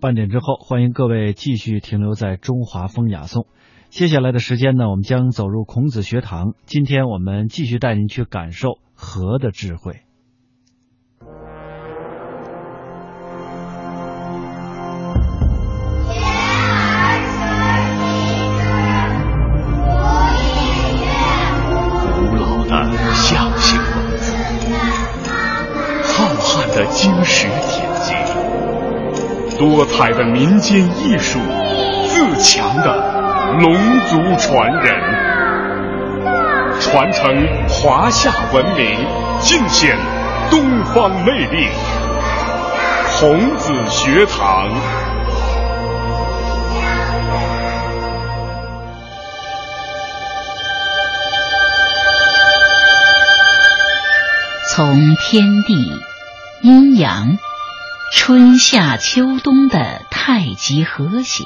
半点之后，欢迎各位继续停留在中华风雅颂。接下来的时间呢，我们将走入孔子学堂。今天我们继续带您去感受和的智慧。的民间艺术，自强的。龙族传人，传承华夏文明，尽显东方魅力。孔子学堂，从天地、阴阳、春夏秋冬的太极和谐。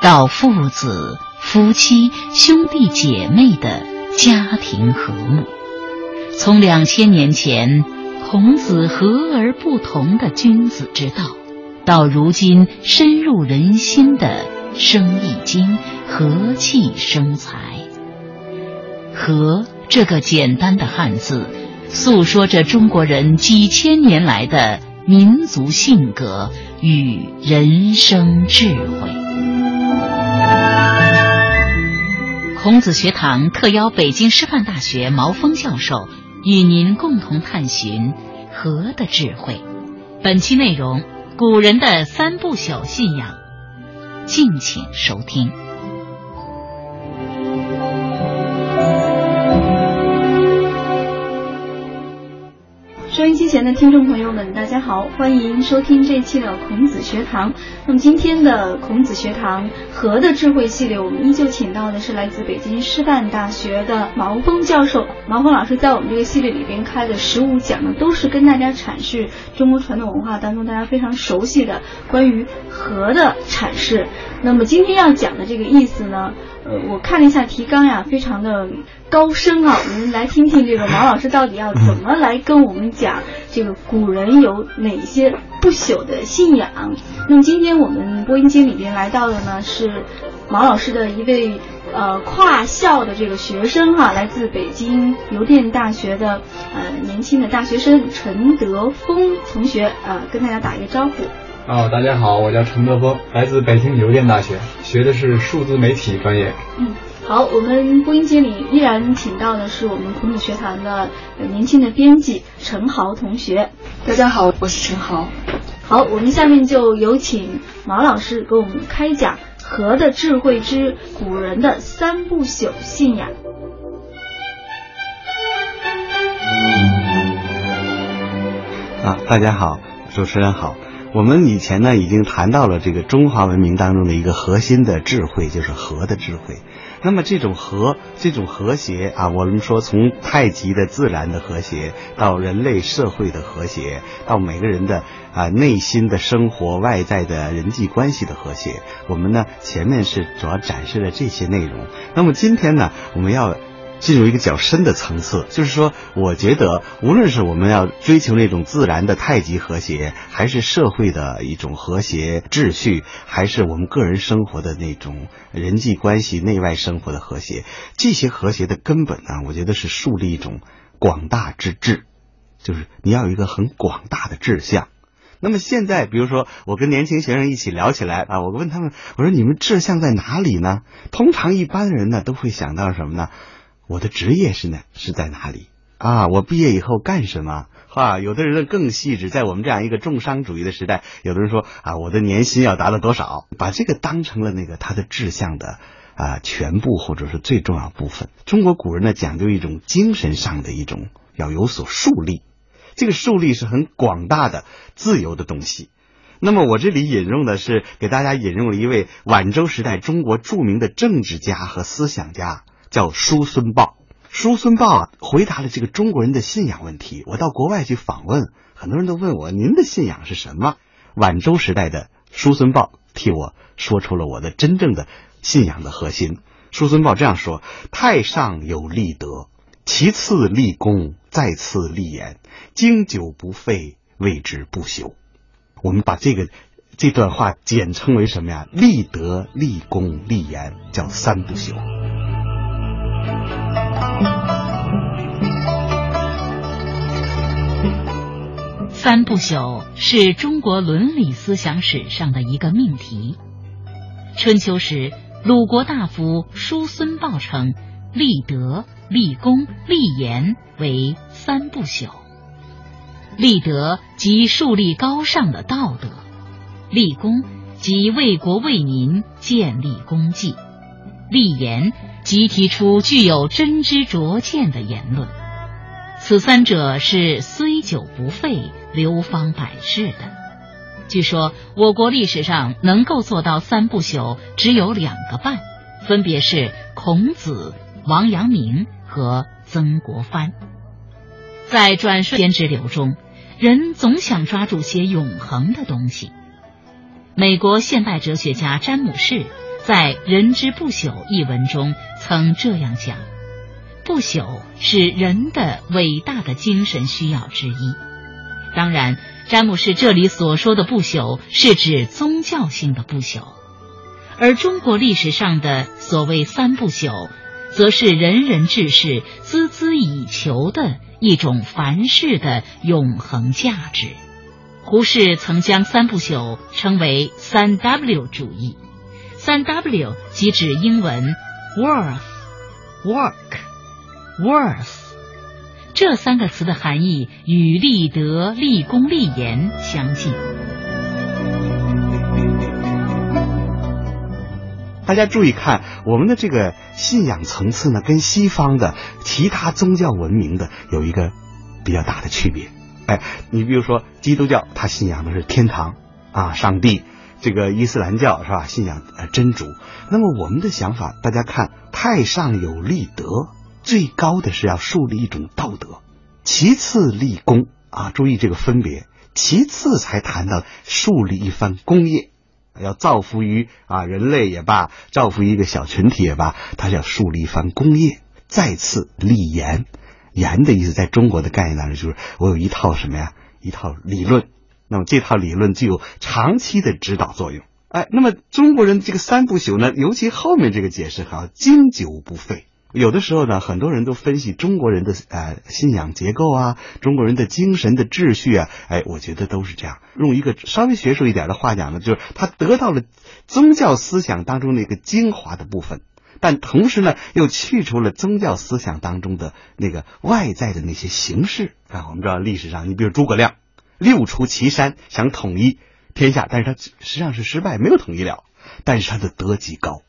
到父子、夫妻、兄弟姐妹的家庭和睦，从两千年前孔子和而不同的君子之道，到如今深入人心的《生意经》和气生财。和这个简单的汉字，诉说着中国人几千年来的民族性格与人生智慧。孔子学堂特邀北京师范大学毛峰教授与您共同探寻和的智慧。本期内容：古人的三不朽信仰。敬请收听。前的听众朋友们，大家好，欢迎收听这期的孔子学堂。那么今天的孔子学堂和的智慧系列，我们依旧请到的是来自北京师范大学的毛峰教授。毛峰老师在我们这个系列里边开的十五讲呢，都是跟大家阐释中国传统文化当中大家非常熟悉的关于和的阐释。那么今天要讲的这个意思呢？呃，我看了一下提纲呀，非常的高深啊。我们来听听这个毛老师到底要怎么来跟我们讲这个古人有哪些不朽的信仰。那么今天我们播音间里边来到的呢是毛老师的一位呃跨校的这个学生哈，来自北京邮电大学的呃年轻的大学生陈德峰同学呃，跟大家打一个招呼。哦，大家好，我叫陈德峰，来自北京邮电大学，学的是数字媒体专业。嗯，好，我们播音间里依然请到的是我们孔子学堂的年轻的编辑陈豪同学。大家好，我是陈豪。好，我们下面就有请毛老师给我们开讲《和的智慧之古人的三不朽信仰》。啊，大家好，主持人好。我们以前呢已经谈到了这个中华文明当中的一个核心的智慧，就是和的智慧。那么这种和，这种和谐啊，我们说从太极的自然的和谐，到人类社会的和谐，到每个人的啊内心的生活、外在的人际关系的和谐，我们呢前面是主要展示了这些内容。那么今天呢，我们要。进入一个较深的层次，就是说，我觉得无论是我们要追求那种自然的太极和谐，还是社会的一种和谐秩序，还是我们个人生活的那种人际关系、内外生活的和谐，这些和谐的根本呢，我觉得是树立一种广大之志，就是你要有一个很广大的志向。那么现在，比如说我跟年轻学生一起聊起来啊，我问他们，我说你们志向在哪里呢？通常一般人呢都会想到什么呢？我的职业是呢是在哪里啊？我毕业以后干什么？哈，有的人呢更细致，在我们这样一个重商主义的时代，有的人说啊，我的年薪要达到多少？把这个当成了那个他的志向的啊全部或者是最重要部分。中国古人呢讲究一种精神上的一种要有所树立，这个树立是很广大的、自由的东西。那么我这里引用的是给大家引用了一位晚周时代中国著名的政治家和思想家。叫叔孙豹，叔孙豹啊，回答了这个中国人的信仰问题。我到国外去访问，很多人都问我您的信仰是什么？晚周时代的叔孙豹替我说出了我的真正的信仰的核心。叔孙豹这样说：太上有立德，其次立功，再次立言，经久不废，谓之不朽。我们把这个这段话简称为什么呀？立德、立功、立言，叫三不朽。三不朽是中国伦理思想史上的一个命题。春秋时，鲁国大夫叔孙豹称，立德、立功、立言为三不朽。立德即树立高尚的道德，立功即为国为民建立功绩，立言即提出具有真知灼见的言论。此三者是虽久不废、流芳百世的。据说我国历史上能够做到三不朽只有两个半，分别是孔子、王阳明和曾国藩。在转瞬间之流中，人总想抓住些永恒的东西。美国现代哲学家詹姆士在《人之不朽》一文中曾这样讲。不朽是人的伟大的精神需要之一。当然，詹姆士这里所说的不朽是指宗教性的不朽，而中国历史上的所谓三不朽，则是人人志士孜孜以求的一种凡世的永恒价值。胡适曾将三不朽称为三 W 主义，三 W 即指英文 worth、work。worth 这三个词的含义与立德、立功、立言相近。大家注意看，我们的这个信仰层次呢，跟西方的其他宗教文明的有一个比较大的区别。哎，你比如说基督教，他信仰的是天堂啊，上帝；这个伊斯兰教是吧，信仰呃真主。那么我们的想法，大家看，太上有立德。最高的是要树立一种道德，其次立功啊，注意这个分别，其次才谈到树立一番功业，要造福于啊人类也罢，造福于一个小群体也罢，他要树立一番功业，再次立言，言的意思在中国的概念当中就是我有一套什么呀，一套理论，那么这套理论具有长期的指导作用，哎，那么中国人这个三不朽呢，尤其后面这个解释哈，经久不废。有的时候呢，很多人都分析中国人的呃信仰结构啊，中国人的精神的秩序啊，哎，我觉得都是这样。用一个稍微学术一点的话讲呢，就是他得到了宗教思想当中那个精华的部分，但同时呢，又去除了宗教思想当中的那个外在的那些形式啊。我们知道历史上，你比如诸葛亮六出祁山想统一天下，但是他实际上是失败，没有统一了，但是他的德极高。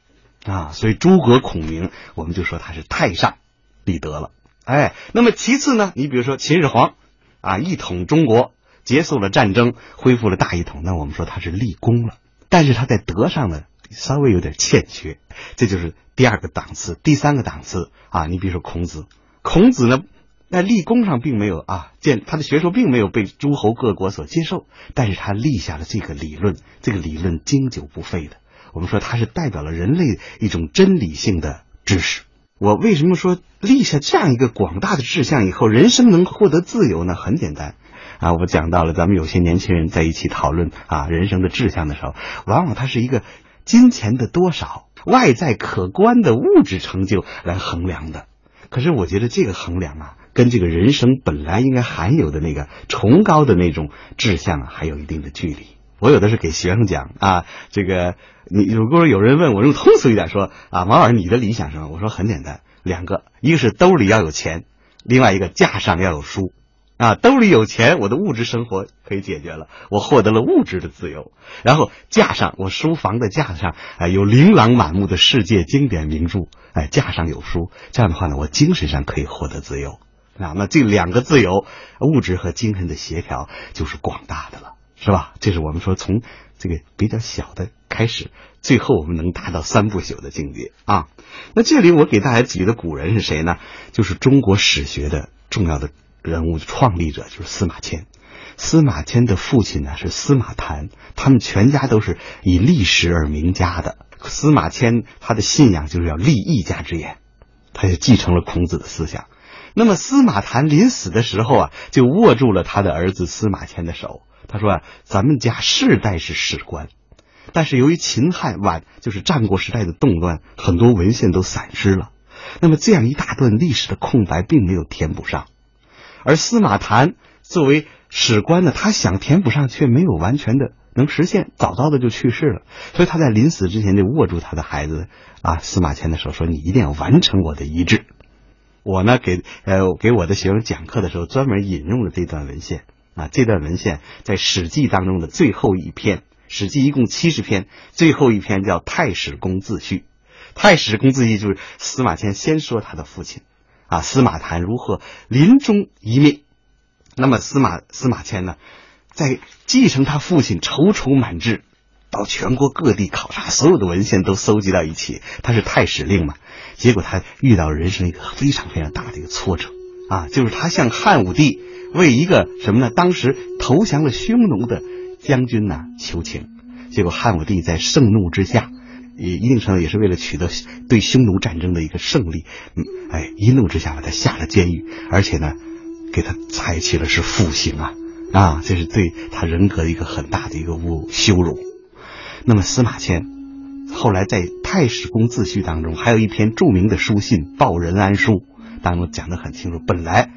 啊，所以诸葛孔明，我们就说他是太上立德了。哎，那么其次呢，你比如说秦始皇，啊，一统中国，结束了战争，恢复了大一统，那我们说他是立功了。但是他在德上呢，稍微有点欠缺，这就是第二个档次。第三个档次啊，你比如说孔子，孔子呢，在立功上并没有啊，见他的学说并没有被诸侯各国所接受，但是他立下了这个理论，这个理论经久不废的。我们说它是代表了人类一种真理性的知识。我为什么说立下这样一个广大的志向以后，人生能获得自由呢？很简单啊，我讲到了咱们有些年轻人在一起讨论啊人生的志向的时候，往往它是一个金钱的多少、外在可观的物质成就来衡量的。可是我觉得这个衡量啊，跟这个人生本来应该含有的那个崇高的那种志向啊，还有一定的距离。我有的是给学生讲啊，这个。你如果有人问我用通俗一点说啊，王老师你的理想是什么？我说很简单，两个，一个是兜里要有钱，另外一个架上要有书，啊，兜里有钱，我的物质生活可以解决了，我获得了物质的自由。然后架上我书房的架子上啊有琳琅满目的世界经典名著，哎，架上有书，这样的话呢，我精神上可以获得自由。啊，那这两个自由，物质和精神的协调就是广大的了，是吧？这是我们说从。这个比较小的开始，最后我们能达到三不朽的境界啊！那这里我给大家举的古人是谁呢？就是中国史学的重要的人物创立者，就是司马迁。司马迁的父亲呢是司马谈，他们全家都是以历史而名家的。司马迁他的信仰就是要立一家之言，他就继承了孔子的思想。那么司马谈临死的时候啊，就握住了他的儿子司马迁的手。他说啊，咱们家世代是史官，但是由于秦汉晚就是战国时代的动乱，很多文献都散失了。那么这样一大段历史的空白并没有填补上，而司马谈作为史官呢，他想填补上却没有完全的能实现，早早的就去世了。所以他在临死之前就握住他的孩子啊司马迁的手，说：“你一定要完成我的遗志。”我呢给呃给我的学生讲课的时候，专门引用了这段文献啊。这段文献在《史记》当中的最后一篇，《史记》一共七十篇，最后一篇叫《太史公自序》。太史公自序就是司马迁先说他的父亲啊，司马谈如何临终遗命。那么司马司马迁呢，在继承他父亲踌躇满志，到全国各地考察，所有的文献都搜集到一起。他是太史令嘛，结果他遇到人生一个非常非常大的一个挫折啊，就是他向汉武帝为一个什么呢？当时投降了匈奴的将军呢求情，结果汉武帝在盛怒之下。也一定程度也是为了取得对匈奴战争的一个胜利，嗯，哎，一怒之下把他下了监狱，而且呢，给他采取了是复刑啊，啊，这是对他人格的一个很大的一个侮羞辱。那么司马迁后来在《太史公自序》当中，还有一篇著名的书信《报任安书》当中讲得很清楚，本来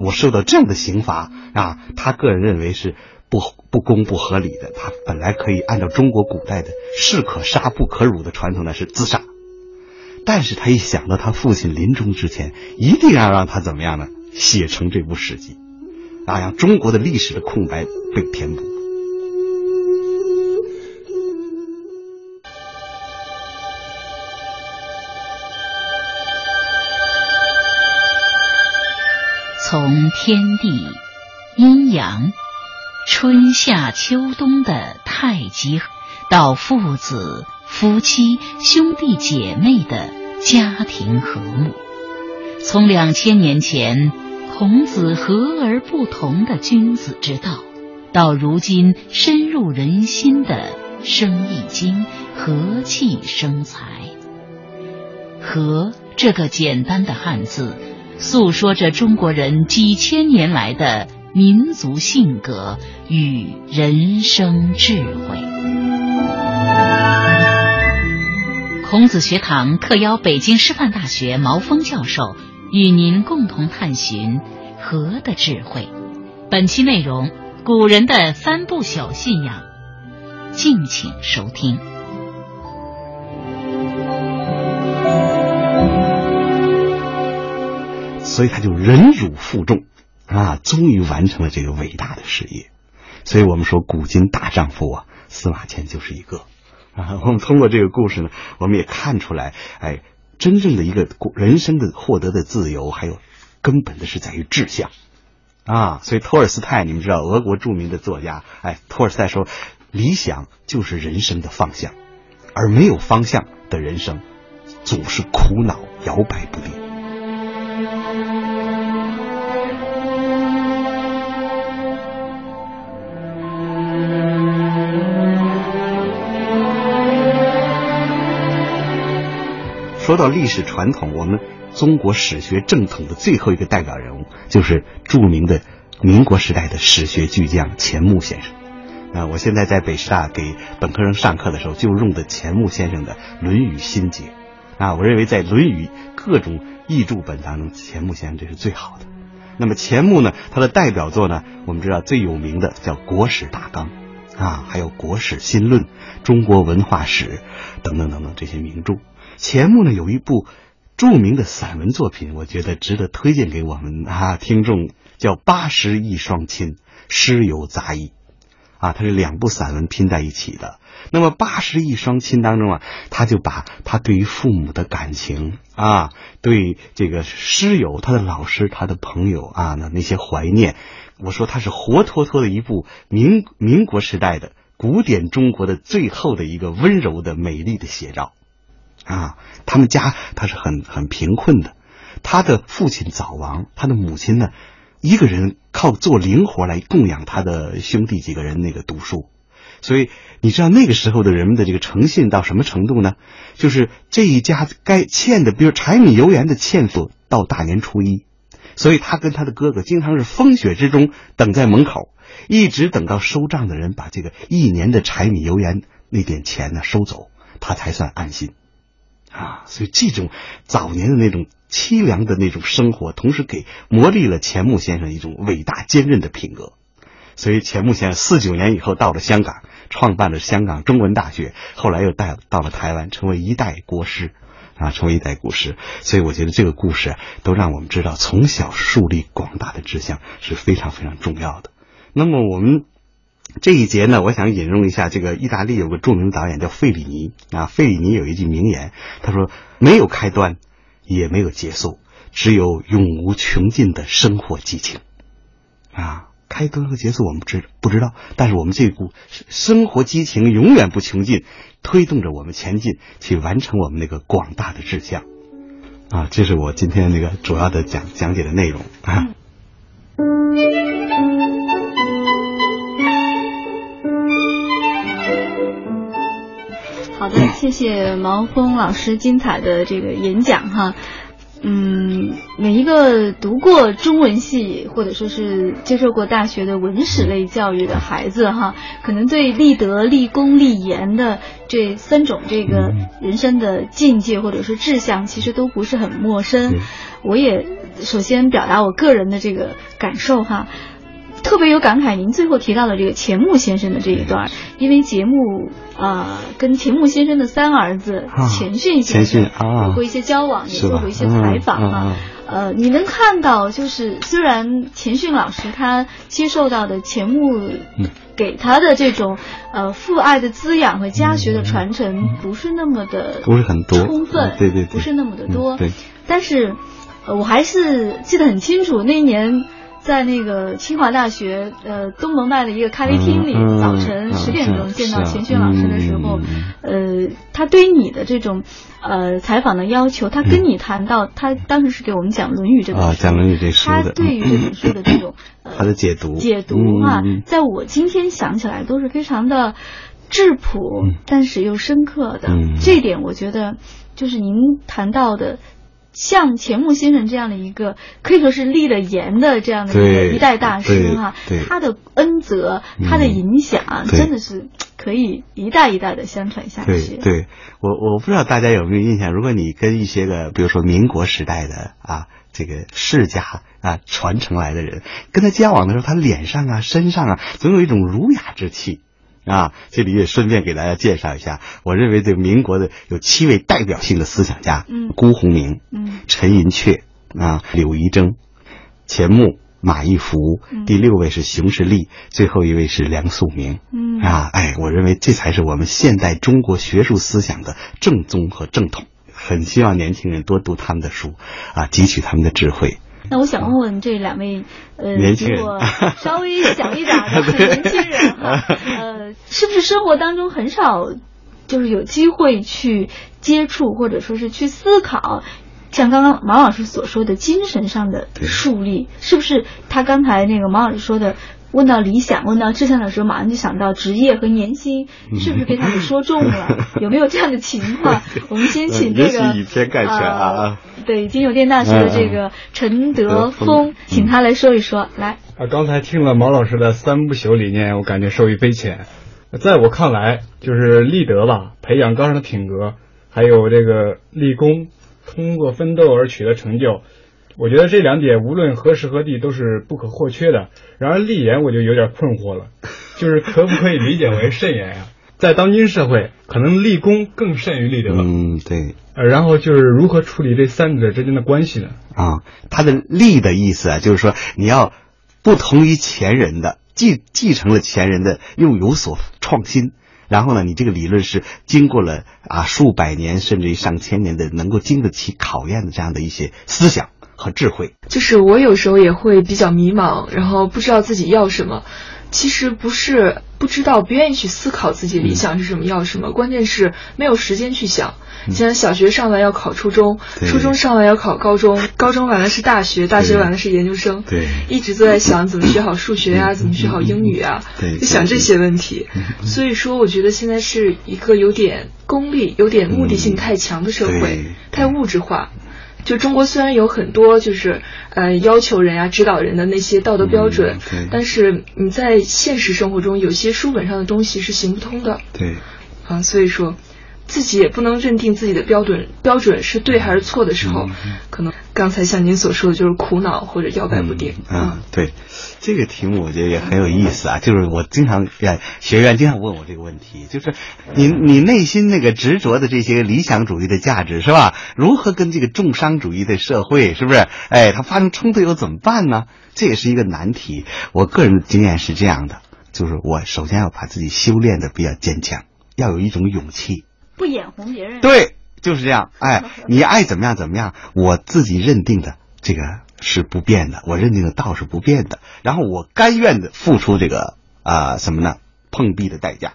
我受到这样的刑罚啊，他个人认为是。不不公不合理的，他本来可以按照中国古代的士可杀不可辱的传统呢是自杀，但是他一想到他父亲临终之前一定要让他怎么样呢？写成这部史记，啊，让中国的历史的空白被填补。从天地阴阳。春夏秋冬的太极，到父子、夫妻、兄弟姐妹的家庭和睦；从两千年前孔子和而不同的君子之道，到如今深入人心的《生意经》和气生财。和这个简单的汉字，诉说着中国人几千年来的。民族性格与人生智慧。孔子学堂特邀北京师范大学毛峰教授与您共同探寻和的智慧。本期内容：古人的三不朽信仰。敬请收听。所以他就忍辱负重。啊，终于完成了这个伟大的事业，所以我们说古今大丈夫啊，司马迁就是一个。啊，我们通过这个故事呢，我们也看出来，哎，真正的一个人生的获得的自由，还有根本的是在于志向。啊，所以托尔斯泰，你们知道，俄国著名的作家，哎，托尔斯泰说，理想就是人生的方向，而没有方向的人生，总是苦恼摇摆不定。说到历史传统，我们中国史学正统的最后一个代表人物，就是著名的民国时代的史学巨匠钱穆先生。啊，我现在在北师大给本科生上课的时候，就用的钱穆先生的《论语心结》。啊，我认为在《论语》各种译著本当中，钱穆先生这是最好的。那么钱穆呢，他的代表作呢，我们知道最有名的叫《国史大纲》，啊，还有《国史新论》《中国文化史》等等等等这些名著。钱穆呢有一部著名的散文作品，我觉得值得推荐给我们啊听众，叫《八十一双亲》，诗有杂艺，啊，它是两部散文拼在一起的。那么《八十一双亲》当中啊，他就把他对于父母的感情啊，对这个师友、他的老师、他的朋友啊，那那些怀念，我说他是活脱脱的一部民民国时代的古典中国的最后的一个温柔的美丽的写照。啊，他们家他是很很贫困的，他的父亲早亡，他的母亲呢，一个人靠做零活来供养他的兄弟几个人那个读书，所以你知道那个时候的人们的这个诚信到什么程度呢？就是这一家该欠的，比如柴米油盐的欠付，到大年初一，所以他跟他的哥哥经常是风雪之中等在门口，一直等到收账的人把这个一年的柴米油盐那点钱呢收走，他才算安心。啊，所以这种早年的那种凄凉的那种生活，同时给磨砺了钱穆先生一种伟大坚韧的品格。所以钱穆先生四九年以后到了香港，创办了香港中文大学，后来又带到了台湾，成为一代国师，啊，成为一代国师。所以我觉得这个故事都让我们知道，从小树立广大的志向是非常非常重要的。那么我们。这一节呢，我想引用一下这个意大利有个著名导演叫费里尼啊，费里尼有一句名言，他说：“没有开端，也没有结束，只有永无穷尽的生活激情。”啊，开端和结束我们知不知道？但是我们这股生活激情永远不穷尽，推动着我们前进，去完成我们那个广大的志向。啊，这是我今天那个主要的讲讲解的内容啊。谢谢毛峰老师精彩的这个演讲哈。嗯，每一个读过中文系或者说是接受过大学的文史类教育的孩子哈，可能对立德、立功、立言的这三种这个人生的境界或者是志向，其实都不是很陌生。我也首先表达我个人的这个感受哈。特别有感慨，您最后提到的这个钱穆先生的这一段，因为节目啊跟钱穆先生的三儿子钱训先生有过一些交往，也做过一些采访啊。呃，你能看到，就是虽然钱训老师他接受到的钱穆给他的这种呃父爱的滋养和家学的传承不是那么的不是很多。充分，对对，不是那么的多。对，但是我还是记得很清楚那一年。在那个清华大学呃东门外的一个咖啡厅里，早晨十点钟见到钱勋老师的时候，呃，他对于你的这种呃采访的要求，他跟你谈到，他当时是给我们讲《论语》这本书，讲《论语》这书他对于这本书的这种他的解读。解读啊，在我今天想起来都是非常的质朴，但是又深刻的。这点我觉得就是您谈到的。像钱穆先生这样的一个可以说是立了言的这样的一个一代大师哈，他的恩泽，他的影响真的是可以一代一代的相传下去。对，我我不知道大家有没有印象，如果你跟一些个，比如说民国时代的啊这个世家啊传承来的人跟他交往的时候，他脸上啊身上啊总有一种儒雅之气。啊，这里也顺便给大家介绍一下，我认为这个民国的有七位代表性的思想家，嗯，辜鸿铭，嗯，陈寅恪，啊，柳诒征，钱穆，马一浮，第六位是熊十力，最后一位是梁漱溟，嗯，啊，哎，我认为这才是我们现代中国学术思想的正宗和正统，很希望年轻人多读他们的书，啊，汲取他们的智慧。那我想问问这两位，呃，年轻人 稍微小一点的年轻人哈，呃，是不是生活当中很少，就是有机会去接触或者说是去思考，像刚刚毛老师所说的精神上的树立，是不是他刚才那个毛老师说的？问到理想，问到志向的时候，马上就想到职业和年薪，是不是被他们说中了？有没有这样的情况？我们先请这个以偏概全啊，对金牛电大学的这个陈德峰，请他来说一说。来啊，刚才听了毛老师的三不朽理念，我感觉受益匪浅。在我看来，就是立德吧，培养高尚的品格，还有这个立功，通过奋斗而取得成就。我觉得这两点无论何时何地都是不可或缺的。然而立言我就有点困惑了，就是可不可以理解为慎言啊？在当今社会，可能立功更甚于立德。嗯，对。呃，然后就是如何处理这三者之间的关系呢？啊，他的立的意思啊，就是说你要不同于前人的，继继承了前人的，又有所创新。然后呢，你这个理论是经过了啊数百年甚至于上千年的，能够经得起考验的这样的一些思想。和智慧，就是我有时候也会比较迷茫，然后不知道自己要什么。其实不是不知道，不愿意去思考自己理想是什么，要什么，关键是没有时间去想。像小学上完要考初中，初中上完要考高中，高中完了是大学，大学完了是研究生。对，一直都在想怎么学好数学呀，怎么学好英语啊，就想这些问题。所以说，我觉得现在是一个有点功利、有点目的性太强的社会，太物质化。就中国虽然有很多就是呃要求人呀、指导人的那些道德标准，嗯但是你在现实生活中，有些书本上的东西是行不通的。对，啊，所以说自己也不能认定自己的标准标准是对还是错的时候，嗯。可能刚才像您所说的，就是苦恼或者摇摆不定。嗯，嗯对，这个题目我觉得也很有意思啊。就是我经常哎，学员经常问我这个问题，就是你你内心那个执着的这些理想主义的价值是吧？如何跟这个重商主义的社会是不是？哎，它发生冲突又怎么办呢？这也是一个难题。我个人的经验是这样的，就是我首先要把自己修炼的比较坚强，要有一种勇气。不眼红别人。对，就是这样。哎，你爱怎么样怎么样，我自己认定的这个是不变的，我认定的道是不变的。然后我甘愿的付出这个啊、什么呢？碰壁的代价。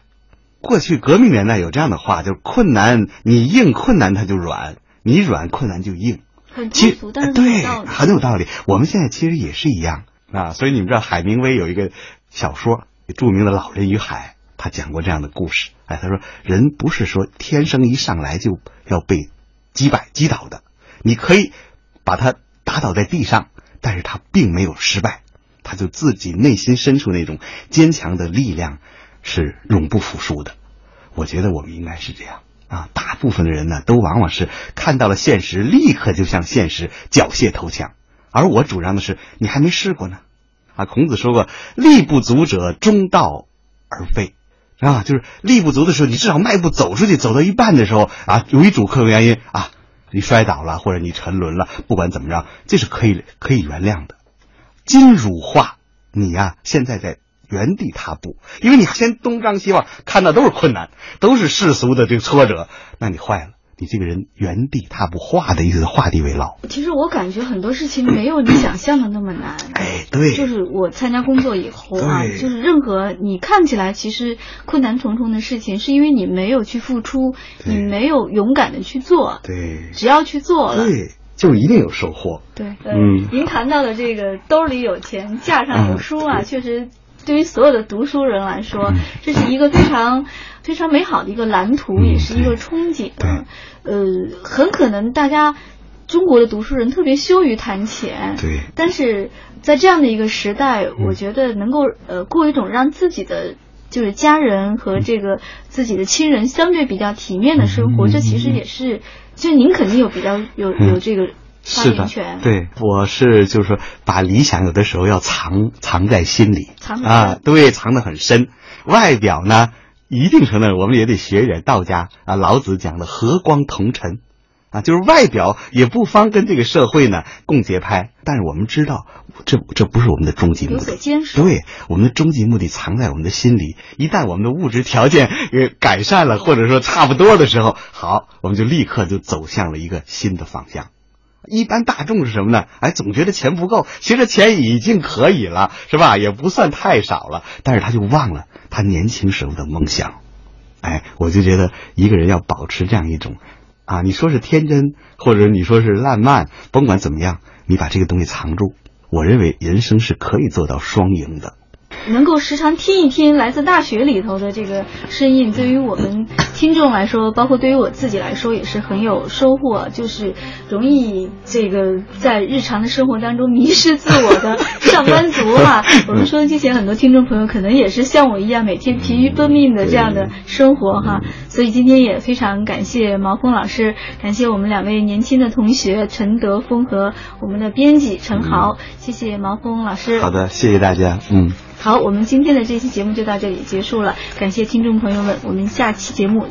过去革命年代有这样的话，就是困难你硬，困难它就软；你软，困难就硬。很其实通俗，但是对。很有道理。我们现在其实也是一样啊，所以你们知道海明威有一个小说，著名的《老人与海》，他讲过这样的故事。哎，他说人不是说天生一上来就要被击败击倒的，你可以把他打倒在地上，但是他并没有失败，他就自己内心深处那种坚强的力量是永不服输的。我觉得我们应该是这样啊，大部分的人呢，都往往是看到了现实，立刻就向现实缴械投降。而我主张的是，你还没试过呢。啊，孔子说过：“力不足者，中道而废。”啊，就是力不足的时候，你至少迈步走出去，走到一半的时候啊，由于主客观原因啊，你摔倒了或者你沉沦了，不管怎么着，这是可以可以原谅的。金乳化你呀、现在在原地踏步，因为你先东张西望，看到都是困难，都是世俗的这个挫折，那你坏了，你这个人原地踏步，画的意思是画地为牢。其实我感觉很多事情没有你想象的那么难。哎，对，就是我参加工作以后啊，就是任何你看起来其实困难重重的事情，是因为你没有去付出，你没有勇敢的去做。对，只要去做了，对，就一定有收获。对，呃嗯您谈到的这个兜里有钱，架上有书啊，嗯确实对于所有的读书人来说，嗯这是一个非常非常美好的一个蓝图，嗯也是一个憧憬。对呃，很可能大家中国的读书人特别羞于谈钱，对但是在这样的一个时代，嗯我觉得能够呃过一种让自己的。就是家人和这个自己的亲人相对比较体面的生活，嗯这其实也是，就您肯定有比较有有嗯这个发是的言权，，对，我是就是说，把理想有的时候要藏藏在心里，藏得啊深，对，藏得很深。外表呢，一定程度我们也得学一点道家啊，老子讲的和光同尘，啊，就是外表也不妨跟这个社会呢共节拍，但是我们知道，这这不是我们的终极目有的。所坚守。对，我们的终极目的藏在我们的心里。一旦我们的物质条件呃改善了，或者说差不多的时候，好，我们就立刻就走向了一个新的方向。一般大众是什么呢？哎，总觉得钱不够，其实钱已经可以了，是吧？也不算太少了，但是他就忘了他年轻时候的梦想。哎，我就觉得一个人要保持这样一种，啊，你说是天真，或者你说是烂漫，甭管怎么样，你把这个东西藏住，我认为人生是可以做到双赢的。能够时常听一听来自大学里头的这个声音，对于我们听众来说，包括对于我自己来说，也是很有收获。就是容易这个在日常的生活当中迷失自我的 上班族哈、我们收音机前很多听众朋友可能也是像我一样，每天疲于奔命的这样的生活哈、所以今天也非常感谢毛峰老师，感谢我们两位年轻的同学陈德峰和我们的编辑陈豪，谢谢毛峰老师。好的，谢谢大家，嗯。好，我们今天的这期节目就到这里结束了，感谢听众朋友们，我们下期节目。